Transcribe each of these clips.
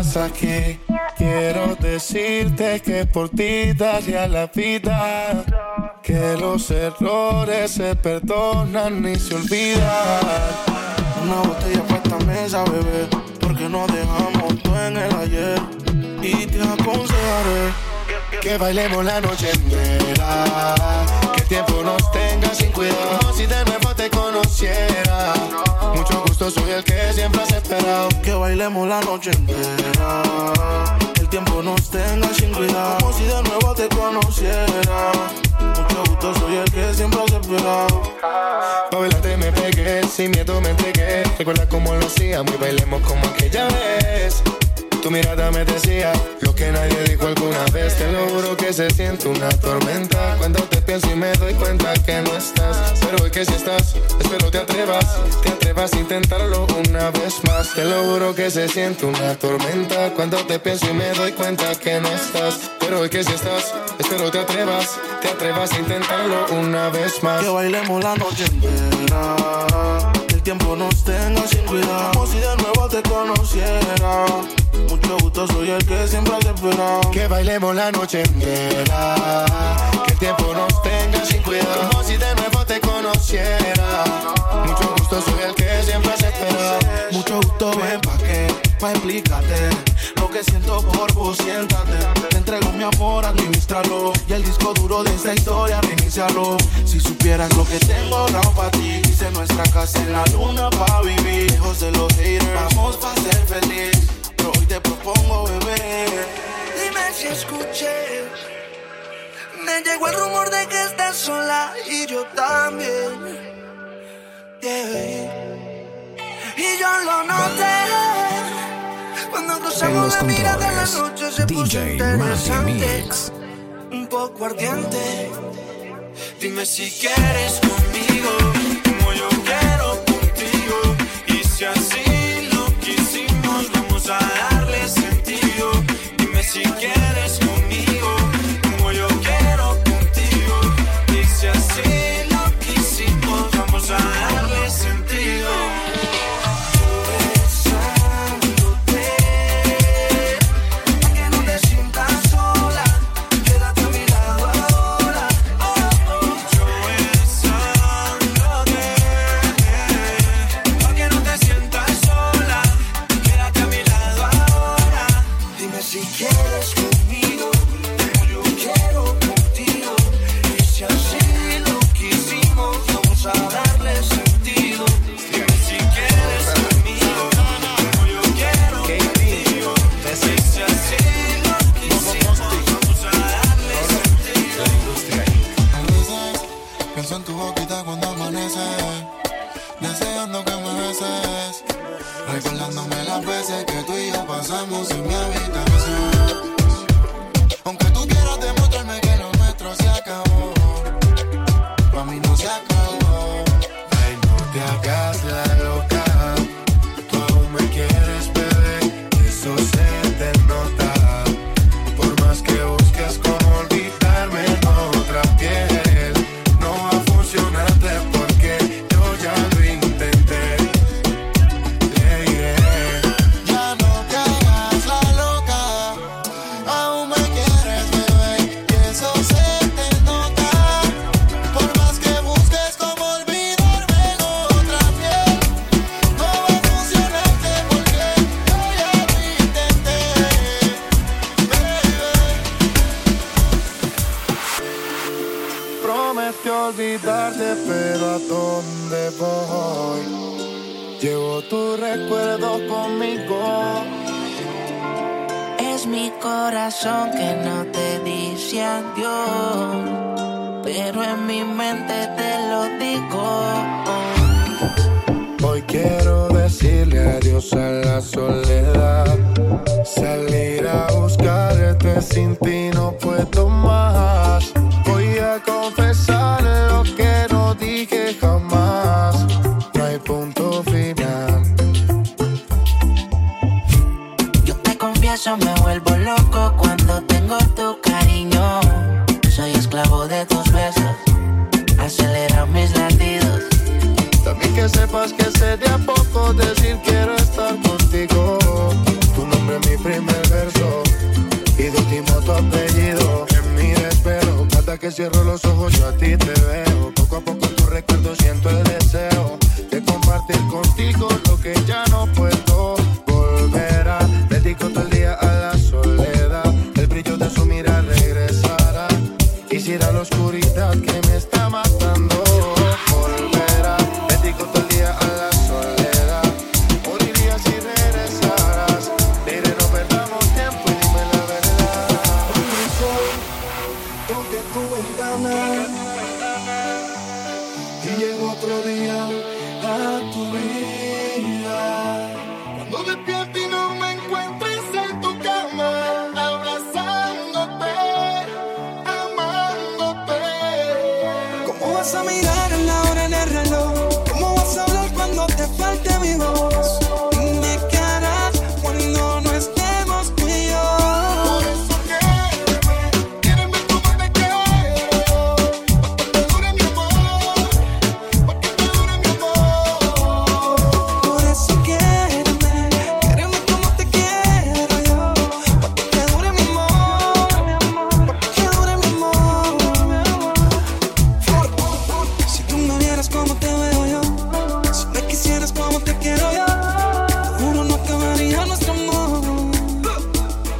estás aquí, quiero decirte que por ti daría la vida. Que los errores se perdonan y se olvidan. Una botella para esta mesa, bebé. Porque no dejamos todo en el ayer. Y te aconsejaré. Que bailemos la noche entera. Que el tiempo nos tenga sin cuidado. Si de nuevo te conociera. Mucho gusto, soy el que siempre has esperado. Que bailemos la noche entera. El tiempo nos tenga sin cuidado. Como si de nuevo te conociera. Mucho gusto, soy el que siempre has esperado. Pa' bailarte me pegué, sin miedo me entregué. Recuerda cómo lo hacíamos y bailemos como aquella vez. Tu mirada me decía lo que nadie dijo alguna vez. Te lo juro que se siente una tormenta. Cuando te pienso y me doy cuenta que no estás. Pero hoy que si estás, espero te atrevas. Te atrevas a intentarlo una vez más. Te lo juro que se siente una tormenta. Cuando te pienso y me doy cuenta que no estás. Pero hoy que si estás, espero te atrevas. Te atrevas a intentarlo una vez más. Que bailemos la noche entera. Tiempo nos tenga sin cuidado. Como si de nuevo te conociera. Mucho gusto, soy el que siempre has esperado. Que bailemos la noche entera. Que el tiempo nos tenga sin cuidado. Como si de nuevo te conociera. Mucho gusto, soy el que siempre has esperado. Mucho gusto, ven pa' que, pa' explicarte Lo que siento por vos, siéntate Te entrego mi amor, administralo Y el disco duro de esta historia, reinicialo Si supieras lo que tengo ahorrado pa' ti Hice nuestra casa en la luna pa' vivir Lejos de los haters, vamos pa' ser feliz Pero hoy te propongo, bebé Dime si escuché. Me llegó el rumor de que estás sola y yo también. Yeah. Y yo lo noté. En los controles, DJ interesante. Mix. Un poco ardiente. Dime si quieres conmigo. Como yo quiero para mí no se acabó. Ay, no te hagas tu recuerdo conmigo. Es mi corazón que no te dice adiós, pero en mi mente te lo digo. Hoy quiero decirle adiós a la soledad. Salir a buscarte sin ti no puedo más. Decir quiero estar contigo. Tu nombre es mi primer verso y de último tu apellido. En mi desespero, cada que cierro los ojos yo a ti te veo. Poco a poco tu recuerdo siento el deseo de compartir contigo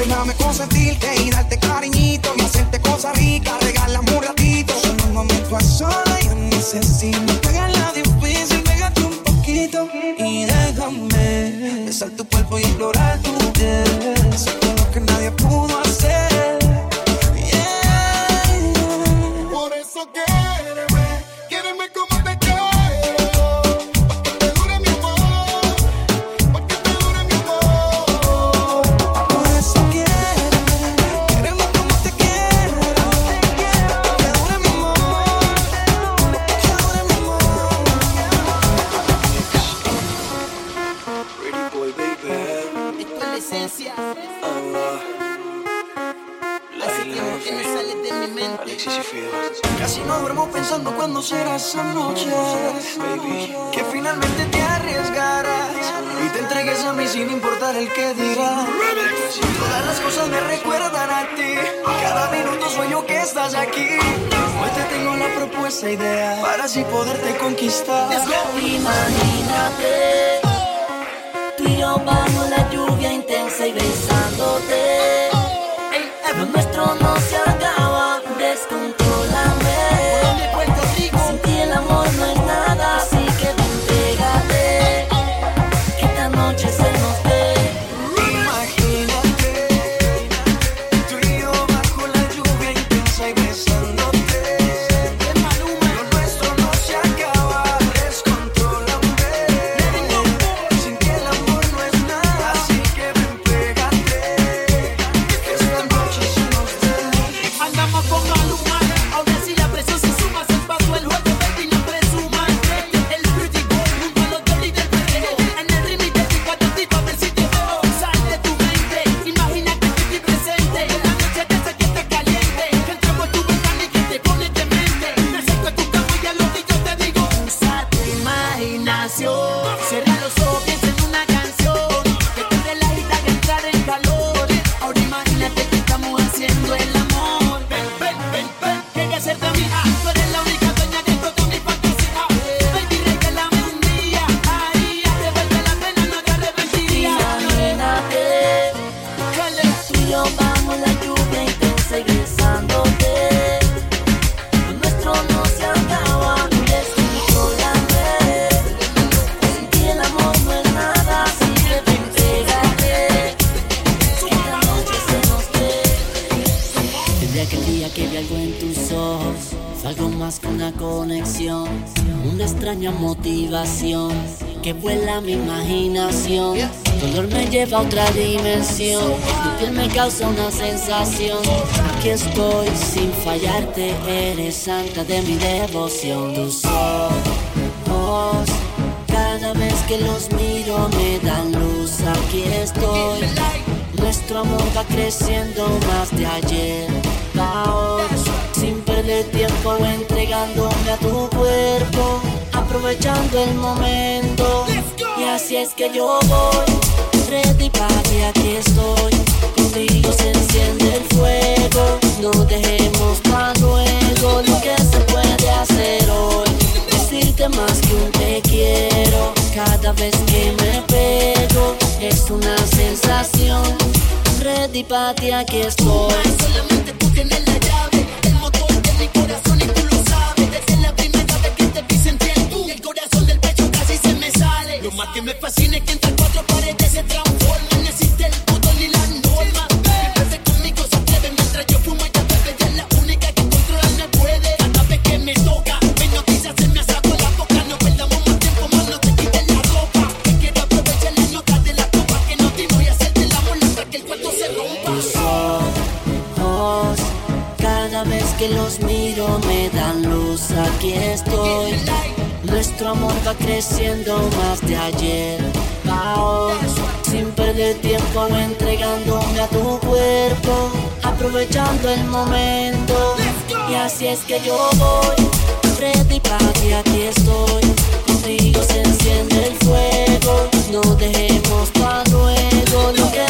Déjame consentirte y darte cariñito y hacerte cosas ricas, regálame un ratito. Solo un momento a sola yo necesito. Pégala difícil, pégate un poquito y déjame besar tu cuerpo y explorar tu piel. Hacer todo lo que nadie pudo hacer. Yeah. Por eso quiéreme, esa noche, baby. Que finalmente te arriesgarás y te entregues a mí sin importar el que dirá. Todas las cosas me recuerdan a ti. Cada minuto sueño que estás aquí. Hoy te tengo la propuesta ideal para así poderte conquistar. Imagínate, tú y yo bajo la lluvia intensa y besándote. Lo nuestro no se extraña motivación que vuela mi imaginación. Tu dolor me lleva a otra dimensión. Tu piel me causa una sensación. Aquí estoy sin fallarte. Eres santa de mi devoción. Tus ojos, cada vez que los miro me dan luz. Aquí estoy. Nuestro amor va creciendo más de ayer a hoy. Sin perder tiempo entregándome a tu cuerpo aprovechando el momento. Y así es que yo voy, ready que aquí estoy. Contigo se enciende el fuego, no dejemos para luego lo que se puede hacer hoy. Decirte más que un te quiero, cada vez que me pego, es una sensación. Ready para ti, aquí estoy. Solamente tú tienes la llave, más que me fascina es que entre cuatro paredes se transforma. No existe el puto ni la norma. Bebe conmigo se atreve mientras yo fumo ella bebe. Ella es la única que controlarme puede. Cada vez que me toca, me noticias se me asaco la boca. No perdamos más tiempo, más no te quites la ropa. Que quiero aprovechar las notas de la copa que no te voy a hacerte el amor hasta que el cuarto se rompa. Cada vez que los miro me dan luz, aquí estoy. Nuestro amor va creciendo más de ayer a hoy. Sin perder tiempo entregándome a tu cuerpo, aprovechando el momento. Y así es que yo voy, ready para ti, aquí estoy. Contigo se enciende el fuego, no dejemos para luego lo que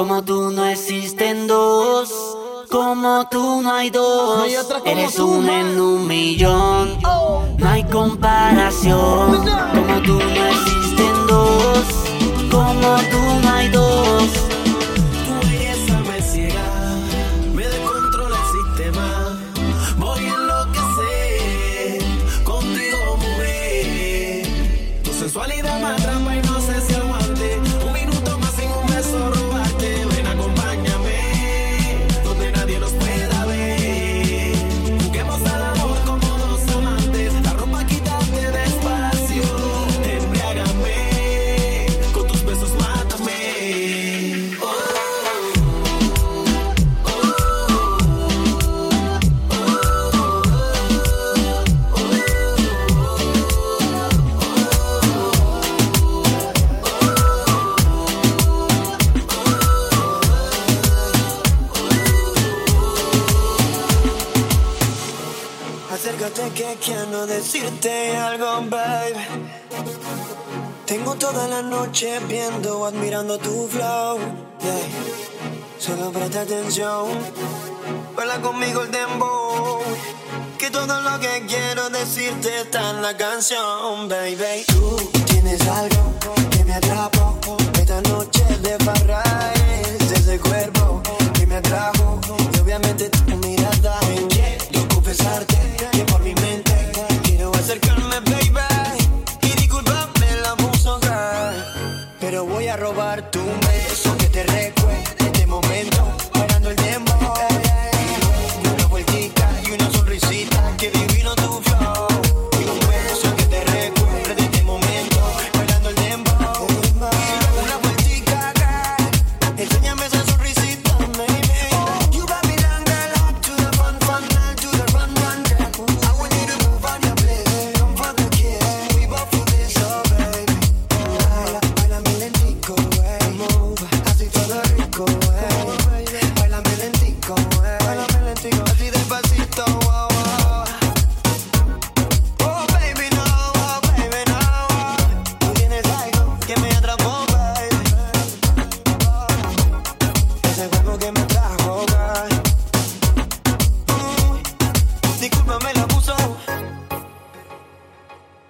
Como tú no existen dos. Como tú no hay dos. No hay Eres tú, un ma. en un millón. No hay comparación. Como tú no existen dos. Como tú no hay dos. Acércate que quiero decirte algo, babe. Tengo toda la noche viendo, admirando tu flow. Yeah. Solo presta atención. Baila conmigo el dembow. Que todo lo que quiero decirte está en la canción, baby. Tú tienes algo que me atrapó. Esta noche de farra es ese cuerpo que me atrajo. Y obviamente tu mirada. Quiero confesarte